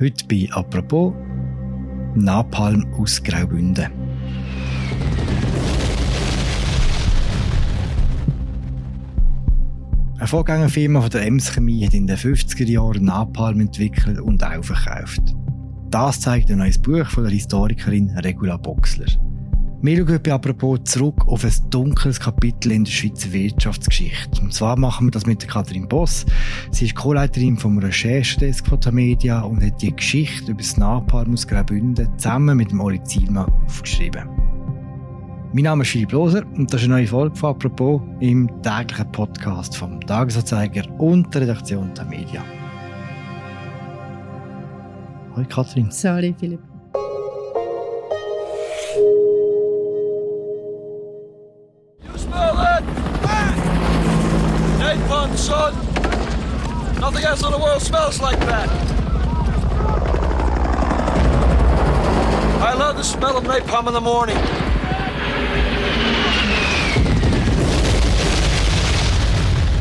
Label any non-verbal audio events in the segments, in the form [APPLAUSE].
Heute bei «Apropos» Napalm aus Graubünden. Eine Vorgängerfirma von der Ems Chemie hat in den 50er Jahren Napalm entwickelt und auch verkauft. Das zeigt ein neues Buch von der Historikerin Regula Boxler. Wir schauen apropos zurück auf ein dunkles Kapitel in der Schweizer Wirtschaftsgeschichte. Und zwar machen wir das mit der Katrin Boss. Sie ist Co-Leiterin vom Recherchedesk von der Media und hat die Geschichte über das Napalm aus Graubünden zusammen mit dem Oli Zielmann aufgeschrieben. Mein Name ist Philipp Loser und das ist eine neue Folge von «Apropos» im täglichen Podcast vom Tagesanzeiger und der Redaktion der Media. Hallo Katrin. Salut Philipp. World smells like that. I love the smell of napalm in the morning.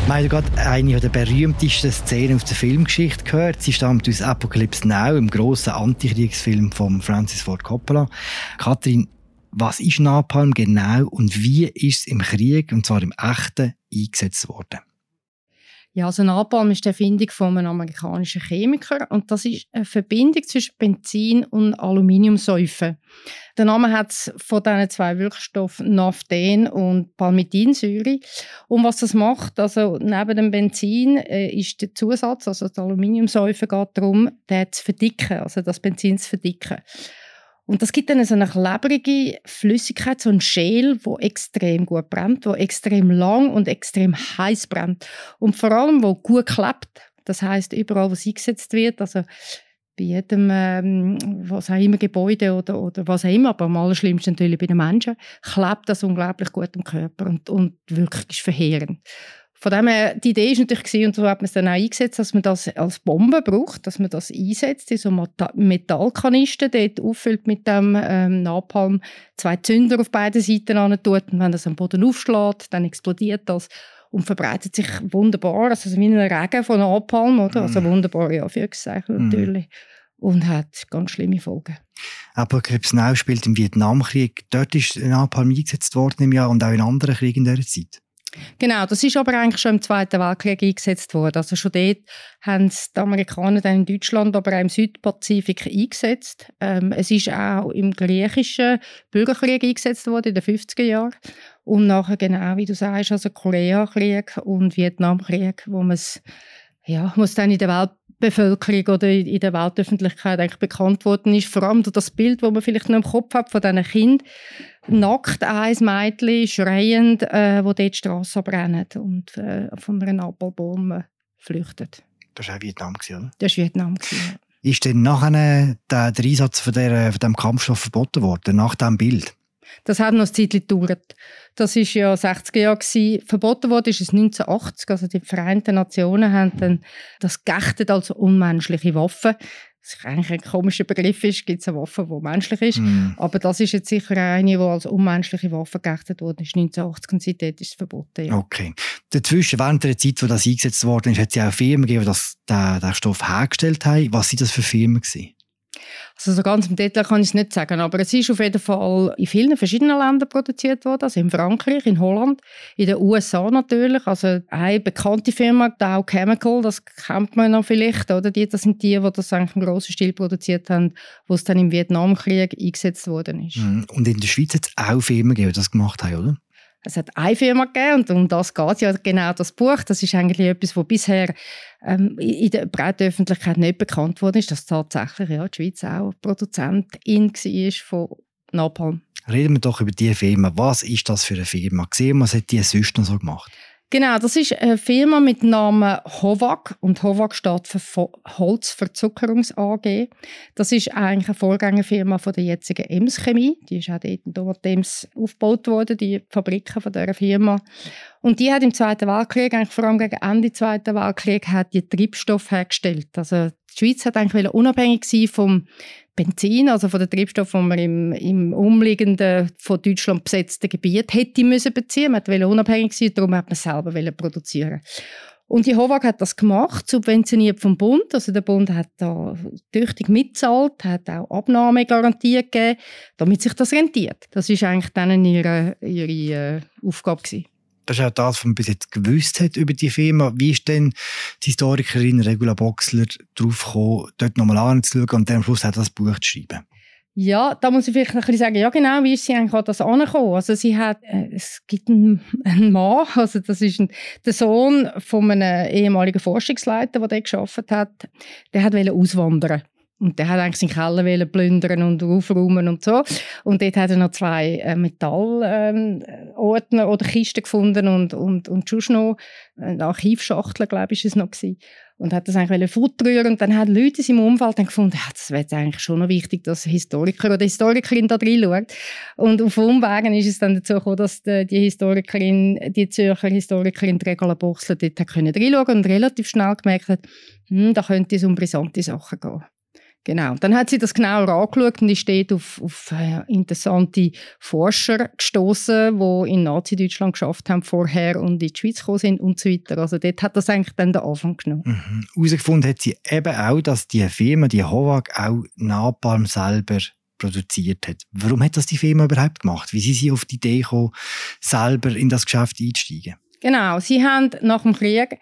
Haben gerade eine der berühmtesten Szenen aus der Filmgeschichte gehört. Sie stammt aus Apocalypse Now, im grossen Antikriegsfilm von Francis Ford Coppola. Kathrin, was ist Napalm genau und wie ist es im Krieg, und zwar im echten, eingesetzt worden? Ja, also Napalm ist die Erfindung von einem amerikanischen Chemiker und das ist eine Verbindung zwischen Benzin und Aluminiumsäufen. Der Name hat von diesen zwei Wirkstoffen Naphthen und Palmitinsäure. Und was das macht, also neben dem Benzin äh, ist der Zusatz, also das Aluminiumsäufe geht darum, den zu verdicken, also das Benzin zu verdicken. Und das gibt dann so eine klebrige Flüssigkeit, so ein Schäl, wo extrem gut brennt, wo extrem lang und extrem heiß brennt. Und vor allem, wo gut klebt. Das heißt überall, wo es eingesetzt wird, also bei jedem, ähm, was auch immer, Gebäude oder, oder was auch immer, aber am allerschlimmsten natürlich bei den Menschen, klebt das unglaublich gut im Körper und, und wirklich ist verheerend. Von dem her, die Idee ist natürlich gewesen, und so hat man es dann auch eingesetzt, dass man das als Bombe braucht, dass man das einsetzt, in so Metallkanisten, dort auffüllt mit dem ähm, Napalm, zwei Zünder auf beiden Seiten an tut und wenn das am Boden aufschlägt, dann explodiert das und verbreitet sich wunderbar, also wie ein Regen von Napalm, oder? Also mm. wunderbar, ja, für mm. natürlich. Und hat ganz schlimme Folgen. Aber Now spielt im Vietnamkrieg. Dort ist Napalm eingesetzt worden im Jahr und auch in anderen Kriegen in dieser Zeit. Genau, das ist aber eigentlich schon im Zweiten Weltkrieg eingesetzt worden. Also schon dort haben die Amerikaner dann in Deutschland, aber auch im Südpazifik eingesetzt. Ähm, es ist auch im griechischen Bürgerkrieg eingesetzt worden in den 50er Jahren. Und nachher genau, wie du sagst, also Koreakrieg und Vietnamkrieg, wo man es ja, muss dann in der Welt Bevölkerung oder in der Weltöffentlichkeit eigentlich bekannt worden ist. Vor allem durch das Bild, das man vielleicht noch im Kopf hat von diesen Kindern. Nackt ein Mädchen, schreiend, äh, wo dort die Straße brennen und äh, von einer Napalmbombe flüchtet. Das war auch Vietnam, oder? Das war Vietnam, ja. Ist denn nachher der, der Einsatz von, der, von dem Kampfstoff verboten worden, nach diesem Bild? Das hat noch ein Zeit gedauert. Das war ja 60er Jahre. Gewesen. Verboten wurde ist es 1980. Also die Vereinten Nationen haben dann das geächtet als unmenschliche Waffe. Was eigentlich ein komischer Begriff ist, gibt es eine Waffe, die menschlich ist. Mm. Aber das ist jetzt sicher eine, die als unmenschliche Waffe geächtet wurde. Ist 1980 und seitdem ist es verboten. Ja. Okay. Dazwischen, während der Zeit, wo das eingesetzt worden ist, hat es ja auch Firmen gegeben, die den Stoff hergestellt haben. Was waren das für Firmen? Gewesen? Also so ganz im Detail kann ich es nicht sagen, aber es ist auf jeden Fall in vielen verschiedenen Ländern produziert worden, also in Frankreich, in Holland, in den USA natürlich, also eine bekannte Firma, Dow Chemical, das kennt man noch vielleicht, oder? Die, das sind die, die das eigentlich im grossen Stil produziert haben, wo es dann im Vietnamkrieg eingesetzt worden ist. Mhm. Und in der Schweiz hat es auch Firmen gegeben, die das gemacht haben, oder? Es hat eine Firma gegeben und um das geht ja genau das Buch. Das ist eigentlich etwas, was bisher ähm, in der breiten Öffentlichkeit nicht bekannt wurde, ist, dass tatsächlich ja, die Schweiz auch Produzentin war von Napalm. Reden wir doch über diese Firma. Was ist das für eine Firma? Gesehen, was hat die sonst noch so gemacht? Genau, das ist eine Firma mit Namen Hovag und Hovag steht für Holzverzuckerungs AG. Das ist eigentlich eine Vorgängerfirma von der jetzigen Ems Chemie. Die ist auch dort in Ems aufgebaut worden, die Fabriken von dieser Firma. Und die hat im Zweiten Weltkrieg, eigentlich vor allem gegen Ende des Zweiten Weltkriegs, hat die Treibstoff hergestellt. Also die Schweiz hat eigentlich unabhängig sein vom Benzin, also von den Treibstoffen, die man im, im umliegenden, von Deutschland besetzten Gebiet hätte müssen beziehen. Man wollte unabhängig sein, darum hat man selber produzieren. Und die HOVAG hat das gemacht, subventioniert vom Bund. Also der Bund hat da tüchtig mitzahlt, hat auch Abnahmegarantien gegeben, damit sich das rentiert. Das ist eigentlich dann ihre, ihre äh, Aufgabe gewesen. Das ist auch das, was man bis jetzt gewusst hat über die Firma. Wie ist denn die Historikerin Regula Boxler darauf gekommen, dort nochmal anzuschauen und dann am Schluss auch das Buch zu schreiben? Ja, da muss ich vielleicht ein bisschen sagen, ja genau, wie ist sie eigentlich an das angekommen? Also sie hat, äh, es gibt einen, einen Mann, [LAUGHS] also das ist ein, der Sohn von einem ehemaligen Forschungsleiter, der dort gearbeitet hat, der hat auswandern und der hat eigentlich seinen Keller plündern und aufräumen und so. Und dort hat er noch zwei äh, Metallordner ähm, oder Kisten gefunden und, und, und schon noch eine Archivschachtel, glaube ich, ist es noch gewesen. Und hat das eigentlich futterieren und dann haben Leute in seinem Umfeld dann gefunden, ja, das wäre eigentlich schon noch wichtig, dass Historiker oder Historikerin da reinschaut. Und auf Umwegen ist es dann dazu gekommen, dass die, Historikerin, die Zürcher Historikerin Regula Bochsler dort hat können und relativ schnell gemerkt hat, hm, da könnte es um brisante Sachen gehen. Genau. Dann hat sie das genauer angeschaut und ist dort auf, auf äh, interessante Forscher gestoßen, die in Nazi-Deutschland geschafft haben vorher und in die Schweiz gekommen sind und so weiter. Also dort hat das eigentlich dann den Anfang genommen. Mhm. Herausgefunden hat sie eben auch, dass die Firma, die Hovag, auch Napalm selber produziert hat. Warum hat das die Firma überhaupt gemacht? Wie sind sie auf die Idee gekommen, selber in das Geschäft einzusteigen? Genau. Sie haben nach dem Krieg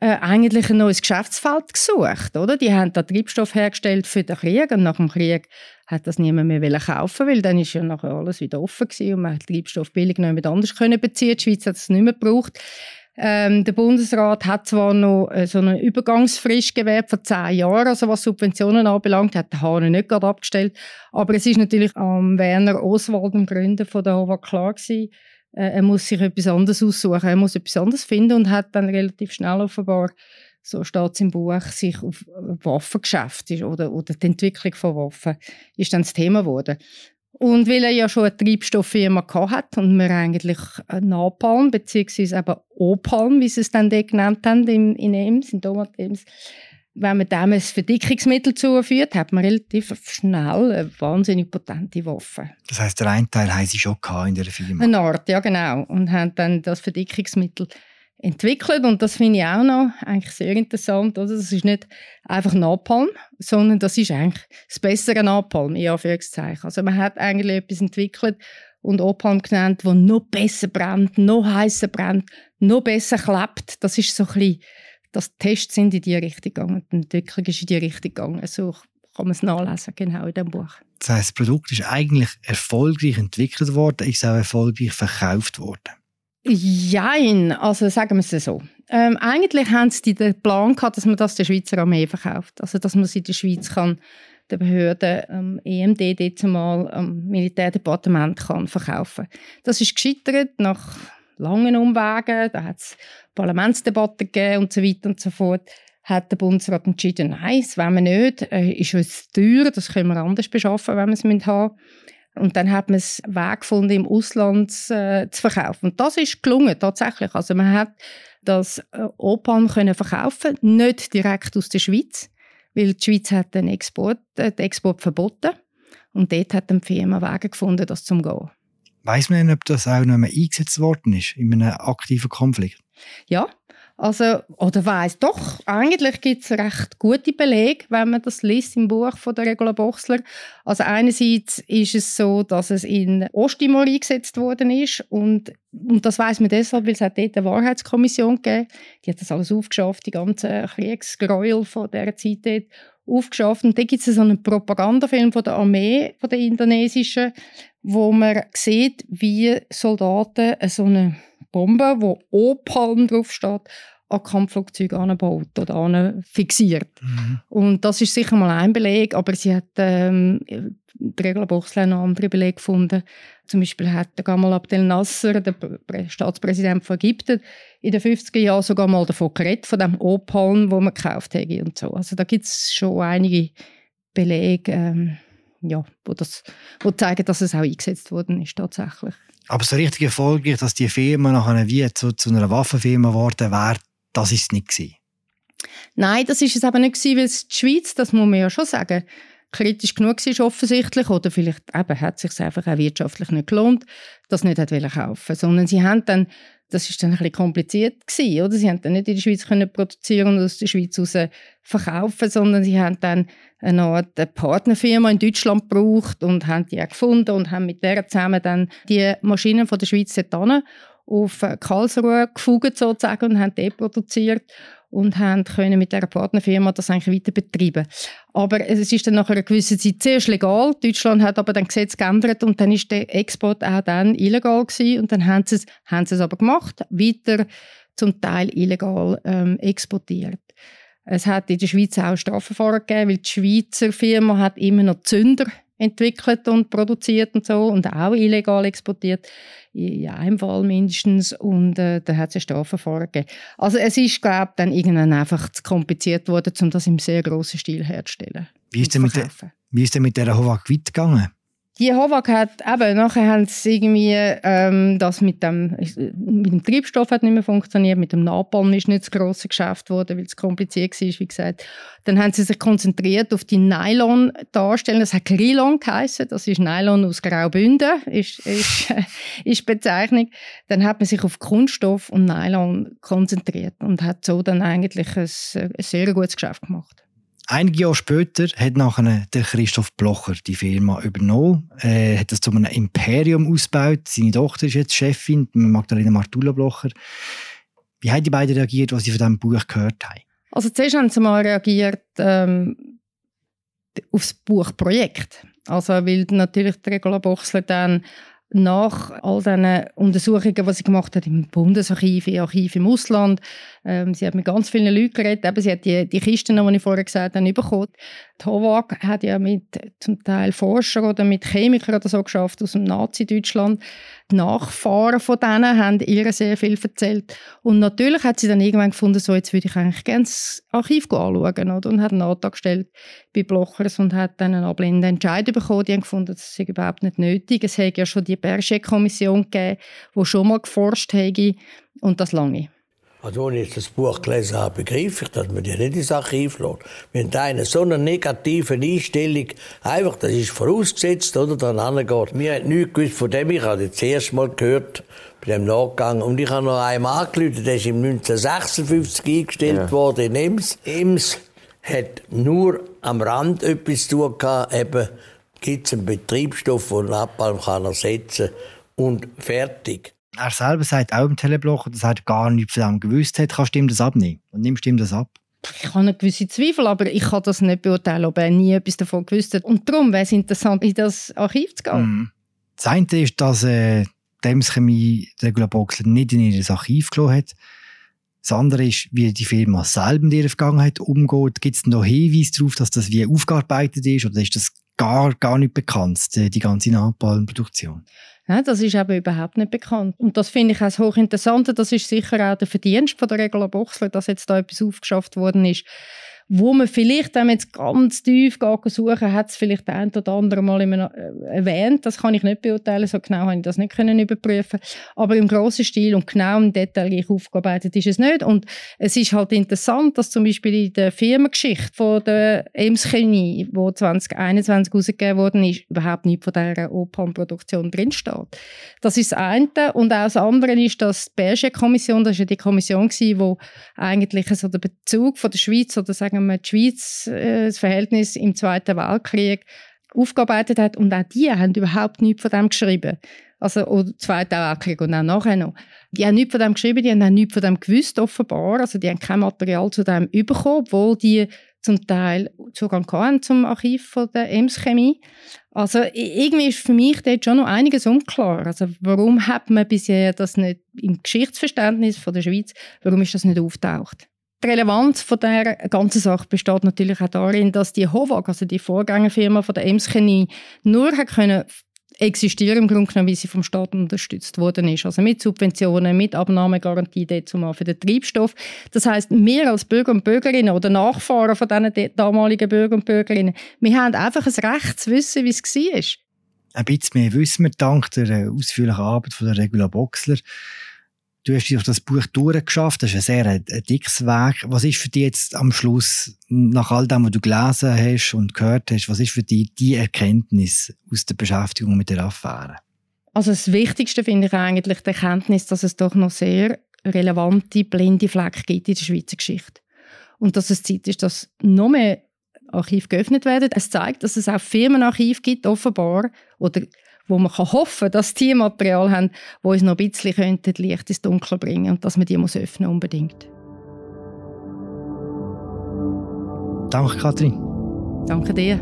äh, eigentlich ein neues Geschäftsfeld gesucht, oder? Die haben da Treibstoff hergestellt für den Krieg und nach dem Krieg hat das niemand mehr kaufen weil dann ist ja nachher alles wieder offen gewesen und man hat Treibstoff billig noch jemand anders können beziehen. Die Schweiz hat es nicht mehr gebraucht. Ähm, der Bundesrat hat zwar noch äh, so eine Übergangsfrist gewährt von zehn Jahren, also was Subventionen anbelangt, hat der Hahn nicht gerade abgestellt, aber es ist natürlich am Werner Oswald, dem Gründer von der HOVA, klar gewesen, er muss sich etwas anderes aussuchen, er muss etwas anderes finden und hat dann relativ schnell offenbar, so steht es im Buch, sich auf Waffengeschäft oder, oder die Entwicklung von Waffen ist dann das Thema geworden. Und weil er ja schon eine Treibstofffirma hat und wir eigentlich Napalm bzw. eben Opalm, wie sie es dann dort genannt haben, in, in Ems, in Domat Ems, wenn man dem ein Verdickungsmittel zuführt, hat man relativ schnell eine wahnsinnig potente Waffe. Das heißt, der eine Teil haben sie schon in der Firma? Eine Art, ja genau. Und haben dann das Verdickungsmittel entwickelt und das finde ich auch noch eigentlich sehr interessant. Oder? Das ist nicht einfach Napalm, sondern das ist eigentlich das bessere Napalm, in Anführungszeichen. Also man hat eigentlich etwas entwickelt und Opalm genannt, das noch besser brennt, noch heißer brennt, noch besser klebt. Das ist so ein bisschen dass die Tests sind in die Richtung gegangen, die Entwicklung ist in die Richtung gegangen. So kann man es nachlesen, genau in diesem Buch. Das heisst, das Produkt ist eigentlich erfolgreich entwickelt worden, ist auch erfolgreich verkauft worden? Jein, also sagen wir es so. Ähm, eigentlich haben sie den Plan gehabt, dass man das der Schweizer Armee verkauft. Also, dass man es in der Schweiz kann, der Behörde, ähm, EMD, dort mal am Militärdepartement kann verkaufen. Das ist gescheitert nach langen Umwegen, da hat es Parlamentsdebatten gegeben und so weiter und so fort, hat der Bundesrat entschieden, nein, das wollen wir nicht, äh, ist uns teuer, das können wir anders beschaffen, wenn wir es haben. Und dann hat man es Weg gefunden, im Ausland äh, zu verkaufen. Und das ist gelungen, tatsächlich. Also man hat das äh, Opalm können verkaufen, nicht direkt aus der Schweiz, weil die Schweiz hat den Export, äh, den Export verboten. Und dort hat die Firma Wege gefunden, das zu gehen. Weiß man denn, ob das auch noch einmal eingesetzt worden ist in einem aktiven Konflikt? Ja, also, oder weiss, doch, eigentlich gibt es recht gute Belege, wenn man das liest im Buch von der Regula Bochsler. Also einerseits ist es so, dass es in Osttimor eingesetzt worden ist und, und das weiß man deshalb, weil es hat dort eine Wahrheitskommission gegeben. Die hat das alles aufgeschafft, die ganzen Kriegsgräuel von dieser Zeit dort aufgeschafft. Und da gibt es so einen Propagandafilm von der Armee, von der indonesischen, wo man sieht, wie Soldaten so eine Bombe, wo Opalm draufsteht, an Kampfflugzeuge anbaut oder fixiert. Mhm. Und das ist sicher mal ein Beleg, aber sie hat ähm, die Regla Bochsler noch andere Belege gefunden. Zum Beispiel hat der Gamal Abdel Nasser, der Staatspräsident von Ägypten, in den 50er Jahren sogar mal davon geredet, von dem Opalm, wo man gekauft hätte und so. Also da gibt es schon einige Belege, ähm, ja, wo, das, wo zeigen, dass es auch eingesetzt worden ist tatsächlich. Aber so richtig erfolgreich, dass die Firma nachher wie zu, zu einer Waffenfirma geworden wäre, das ist es nicht gewesen. Nein, das ist es aber nicht gewesen, weil die Schweiz, das muss man ja schon sagen, kritisch genug war offensichtlich oder vielleicht eben hat es sich einfach auch wirtschaftlich nicht gelohnt, das nicht hat kaufen sondern sie haben dann Das ist dann ein bisschen kompliziert gewesen, oder? Sie haben dann nicht in der Schweiz können produzieren und aus der Schweiz raus verkaufen, sondern sie haben dann eine Art Partnerfirma in Deutschland gebraucht und haben die auch gefunden und haben mit der zusammen dann die Maschinen von der Schweiz dorthin auf Karlsruhe gefugt sozusagen und haben die produziert und haben können mit dieser Partnerfirma das eigentlich weiter betreiben. Aber es ist dann nach einer gewissen Zeit zuerst legal. Deutschland hat aber dann Gesetz geändert und dann ist der Export auch dann illegal gewesen und dann haben sie es, haben sie es aber gemacht, weiter zum Teil illegal ähm, exportiert. Es hat in der Schweiz auch Strafverfahren gegeben, weil die Schweizer Firma hat immer noch Zünder entwickelt und produziert und so und auch illegal exportiert, in einem Fall mindestens und äh, da hat es ein Strafverfahren gegeben. Also es ist, glaube ich, dann irgendwann einfach zu kompliziert worden, um das im sehr grossen Stil herzustellen. Wie ist denn mit, der, wie ist denn mit der Hovak weit gegangen? Die Howag hat eben, nachher haben sie irgendwie, ähm, das mit dem, mit dem Treibstoff hat nicht mehr funktioniert, mit dem Napalm ist nicht das grosse Geschäft geworden, weil es kompliziert war, wie gesagt. Dann haben sie sich konzentriert auf die Nylon-Darstellung, das hat Krylon geheißen, das ist Nylon aus Graubünden, ist, ist, [LAUGHS] ist Bezeichnung. Dann hat man sich auf Kunststoff und Nylon konzentriert und hat so dann eigentlich ein, ein sehr gutes Geschäft gemacht. Einige Jahre später hat nachher der Christoph Blocher die Firma übernommen, äh, hat das zu einem Imperium ausgebaut. Seine Tochter ist jetzt Chefin, Magdalena Martula Blocher. Wie haben die beiden reagiert, als sie von diesem Buch gehört haben? Also zuerst haben sie mal reagiert ähm, auf das Buchprojekt. Also weil natürlich der Regula Boxler dann nach all diesen Untersuchungen, die sie gemacht hat im Bundesarchiv, im Archiv im Ausland, ähm, sie hat mit ganz vielen Leuten geredet, eben, sie hat die, die Kisten, die ich vorher gesagt habe, bekommen. Die HOVAG hat ja mit zum Teil Forschern oder mit Chemikern oder so geschafft aus dem Nazi-Deutschland. Die Nachfahren von denen haben ihr sehr viel erzählt. Und natürlich hat sie dann irgendwann gefunden, so, jetzt würde ich eigentlich gerne das Archiv anschauen. Oder? Und hat einen Antrag gestellt bei Blochers und hat dann einen ablehnenden Entscheid bekommen. Die haben gefunden, das sei überhaupt nicht nötig. Es hätte ja schon die Berger-Kommission gegeben, die schon mal geforscht hätte und das lange. Also, als ich das Buch gelesen habe, begriff ich, dass man die nicht ins Archiv lässt. Wenn eine so eine negative Einstellung, einfach, das ist vorausgesetzt, oder, dann angeht. Mir hat nichts gewusst von dem, ich habe das erste Mal gehört, bei dem Nachgang. Und ich habe noch einmal angerufen, der ist im 1956 eingestellt ja. worden in Ems. Ems hat nur am Rand etwas zu tun eben, gibt es einen Betriebsstoff, den Napalm kann ersetzen und fertig. Er selber sagt auch im Teleblocher, dass er gar nichts von dem gewusst hat. Kannst du ihm das abnehmen? Und nimmst ihm das ab? Ich habe eine gewisse Zweifel, aber ich kann das nicht beurteilen, ob er nie etwas davon gewusst hat. Und darum wäre es interessant, in das Archiv zu gehen. Mm. Das eine ist, dass äh, Dems Chemie Regula Boxler nicht in ihr Archiv gelassen hat. Das andere ist, wie die Firma selber mit ihrer Vergangenheit umgeht. Gibt es noch Hinweise darauf, dass das wie aufgearbeitet ist oder ist das gar, gar nicht bekannt, die ganze Napalm-Produktion? Ja, das ist eben überhaupt nicht bekannt. Und das finde ich auch hochinteressant. Das ist sicher auch der Verdienst von der Regula Boxler, dass jetzt da etwas aufgeschafft worden ist, wo man vielleicht, wenn man jetzt ganz tief suchen hat es vielleicht ein oder andere Mal äh, erwähnt. Das kann ich nicht beurteilen, so genau habe ich das nicht können überprüfen. Aber im grossen Stil und genau im Detail aufgearbeitet ist es nicht. Und es ist halt interessant, dass zum Beispiel in der Firmengeschichte von der Ems Chemie, die 2021 herausgegeben worden ist, überhaupt nicht von dieser Opern-Produktion drinsteht. Das ist das eine. Und auch das andere ist, dass die Berger-Kommission, das war ja die Kommission, die eigentlich so den Bezug von der Schweiz oder sagen wir, die Schweiz äh, das Verhältnis im Zweiten Weltkrieg aufgearbeitet hat. Und auch die haben überhaupt nichts von dem geschrieben. Also, oder Zweiten Weltkrieg und auch nachher noch. Die haben nichts von dem geschrieben, die haben auch nichts von dem gewusst, offenbar. Also, die haben kein Material zu dem bekommen, obwohl die zum Teil Zugang hatten zum Archiv von der Ems Chemie. Also irgendwie ist für mich dort schon noch einiges unklar. Also warum hat man bisher das nicht im Geschichtsverständnis von der Schweiz, warum ist das nicht auftaucht? Die Relevanz von der ganzen Sache besteht natürlich auch darin, dass die HOVAG, also die Vorgängerfirma von der Emskeni, nur hat können existieren im Grunde genommen, wie sie vom Staat unterstützt worden ist. Also mit Subventionen, mit Abnahmegarantie zumal für den Treibstoff. Das heißt, wir als Bürger und Bürgerinnen oder Nachfahren von diesen damaligen Bürger und Bürgerinnen, wir haben einfach ein Recht zu wissen, wie es war. Ein bisschen mehr wissen wir dank der ausführlichen Arbeit von der Regula Boxler. Du hast durch das Buch durchgeschafft, das ist ein sehr ein, ein dickes Weg. Was ist für dich jetzt am Schluss, nach all dem, was du gelesen hast und gehört hast, was ist für dich die Erkenntnis aus der Beschäftigung mit der Affäre? Also das Wichtigste finde ich eigentlich die Erkenntnis, dass es doch noch sehr relevante blinde Flecken gibt in der Schweizer Geschichte. Und dass es Zeit ist, dass noch mehr Archive geöffnet werden. Es zeigt, dass es auch Firmenarchive gibt, offenbar, oder wo man kann hoffen dass die Material haben, wo uns noch ein bisschen könnten, Licht ins Dunkel bringen und dass man die muss öffnen unbedingt. Danke, Kathrin. Danke dir.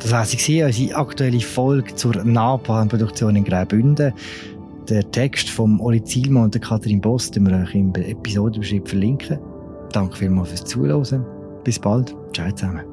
Das war unsere aktuelle Folge zur Napalmproduktion in Graubünden. Der Text von Oli Zielmann und Kathrin Boss den wir euch im Episodenbeschrieb verlinken. Danke vielmals fürs Zuhören. Bis bald. Ciao zusammen.